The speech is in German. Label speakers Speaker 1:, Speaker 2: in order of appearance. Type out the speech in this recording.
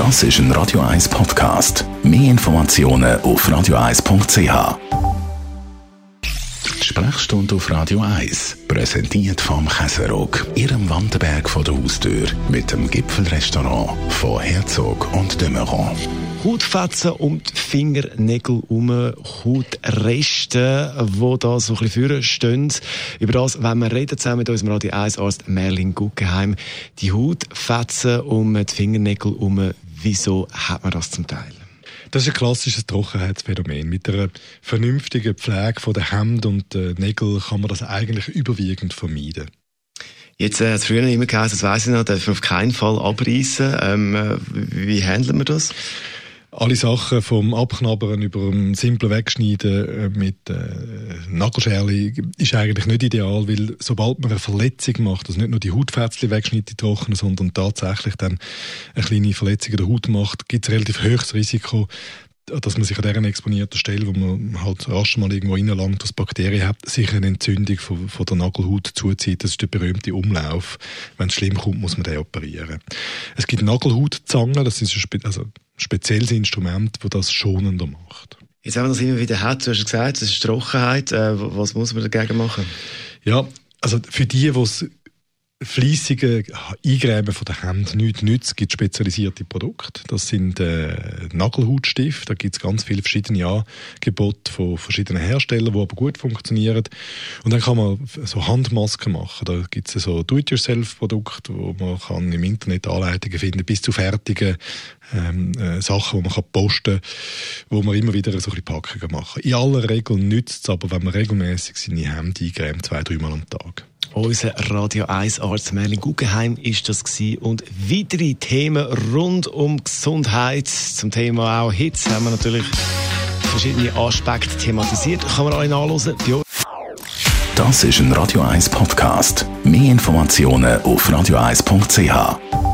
Speaker 1: Das ist ein Radio 1 Podcast. Mehr Informationen auf radio1.ch. Sprechstunde auf Radio 1, präsentiert vom Käserock, Ihrem Wanderberg vor der Haustür, mit dem Gipfelrestaurant von Herzog und de Meuron.
Speaker 2: Hautfetzen um die Fingernägel herum, Hautreste, die da so ein bisschen stehen. Über das wenn wir reden zusammen mit unserem Radio 1 Arzt Merlin Guggenheim. Die Hautfetzen um die Fingernägel herum, wieso hat man das zum Teil?
Speaker 3: Das ist ein klassisches Trockenheitsphänomen. Mit einer vernünftigen Pflege der Hände und der Nägel kann man das eigentlich überwiegend vermeiden.
Speaker 2: Jetzt äh, hat es früher immer geheißen, das weiss ich noch, darf man auf keinen Fall abreißen. Ähm, äh, wie handeln wir das?
Speaker 3: Alle Sachen vom Abknabbern über ein simples Wegschneiden äh, mit äh, Nagelscherli ist eigentlich nicht ideal, weil sobald man eine Verletzung macht, also nicht nur die Hautfätzchen wegschneidet, die trocknen, sondern tatsächlich dann eine kleine Verletzung in der Haut macht, gibt es relativ hohes Risiko, dass man sich an dieser exponierten Stelle, wo man halt rasch mal irgendwo reinlangt, das Bakterien hat, sich eine Entzündung von, von, der Nagelhaut zuzieht. Das ist der berühmte Umlauf. Wenn es schlimm kommt, muss man den operieren. Es gibt Nagelhautzangen, das ist ein, also ein spezielles Instrument, das das schonender macht.
Speaker 2: Jetzt haben wir das immer wieder hat. Du hast gesagt, das ist Trockenheit. Äh, was muss man dagegen machen?
Speaker 3: Ja, also für die, die es fließige Eingräben von der Hand nichts nützt, gibt spezialisierte Produkte. Das sind äh, Nagelhautstifte. Da gibt es ganz viele verschiedene Angebote von verschiedenen Herstellern, die aber gut funktionieren. Und dann kann man so Handmasken machen. Da gibt es so Do-it-yourself-Produkte, wo man kann im Internet Anleitungen finden, bis zu fertigen ähm, äh, Sachen, die man kann posten kann, wo man immer wieder so ein bisschen Packungen machen In aller Regel nützt es aber, wenn man regelmäßig seine Hände eingräbt, zwei, dreimal am Tag.
Speaker 2: Unser Radio 1 Arzt Merlin Guggenheim ist das gewesen. Und weitere Themen rund um Gesundheit, zum Thema auch Hitze, haben wir natürlich verschiedene Aspekte thematisiert. Kann man alle nachlesen.
Speaker 1: Das ist ein Radio 1 Podcast. Mehr Informationen auf radio1.ch.